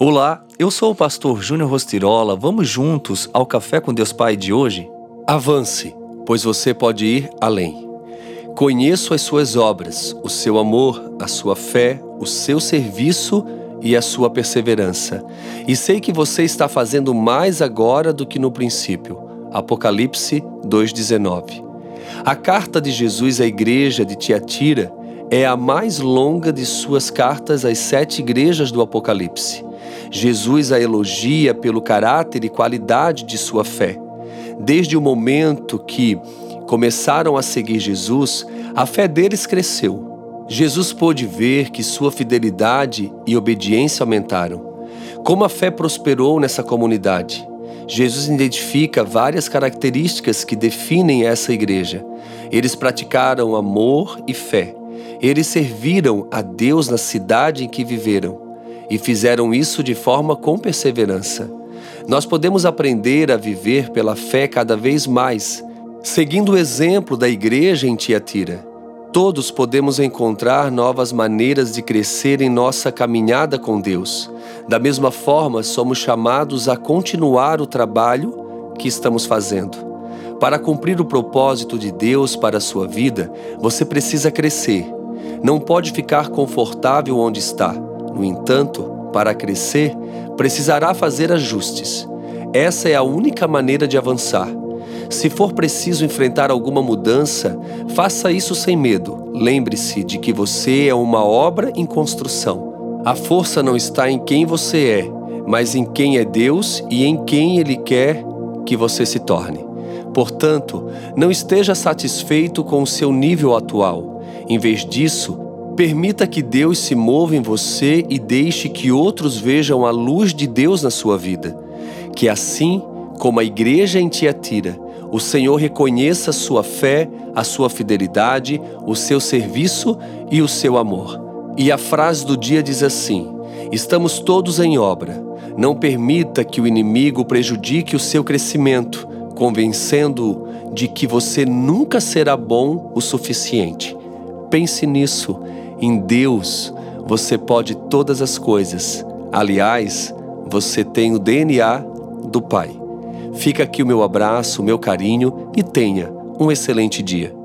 Olá, eu sou o pastor Júnior Rostirola. Vamos juntos ao Café com Deus Pai de hoje? Avance, pois você pode ir além. Conheço as suas obras, o seu amor, a sua fé, o seu serviço e a sua perseverança. E sei que você está fazendo mais agora do que no princípio. Apocalipse 2,19. A carta de Jesus à igreja de Tiatira é a mais longa de suas cartas às sete igrejas do Apocalipse. Jesus a elogia pelo caráter e qualidade de sua fé. Desde o momento que começaram a seguir Jesus, a fé deles cresceu. Jesus pôde ver que sua fidelidade e obediência aumentaram. Como a fé prosperou nessa comunidade? Jesus identifica várias características que definem essa igreja. Eles praticaram amor e fé. Eles serviram a Deus na cidade em que viveram e fizeram isso de forma com perseverança. Nós podemos aprender a viver pela fé cada vez mais, seguindo o exemplo da igreja em Tiatira. Todos podemos encontrar novas maneiras de crescer em nossa caminhada com Deus. Da mesma forma, somos chamados a continuar o trabalho que estamos fazendo. Para cumprir o propósito de Deus para a sua vida, você precisa crescer. Não pode ficar confortável onde está. No entanto, para crescer, precisará fazer ajustes. Essa é a única maneira de avançar. Se for preciso enfrentar alguma mudança, faça isso sem medo. Lembre-se de que você é uma obra em construção. A força não está em quem você é, mas em quem é Deus e em quem Ele quer que você se torne. Portanto, não esteja satisfeito com o seu nível atual. Em vez disso, Permita que Deus se mova em você e deixe que outros vejam a luz de Deus na sua vida. Que assim como a igreja em Tiatira, o Senhor reconheça a sua fé, a sua fidelidade, o seu serviço e o seu amor. E a frase do dia diz assim: Estamos todos em obra. Não permita que o inimigo prejudique o seu crescimento, convencendo-o de que você nunca será bom o suficiente. Pense nisso em Deus você pode todas as coisas. Aliás, você tem o DNA do Pai. Fica aqui o meu abraço, o meu carinho e tenha um excelente dia.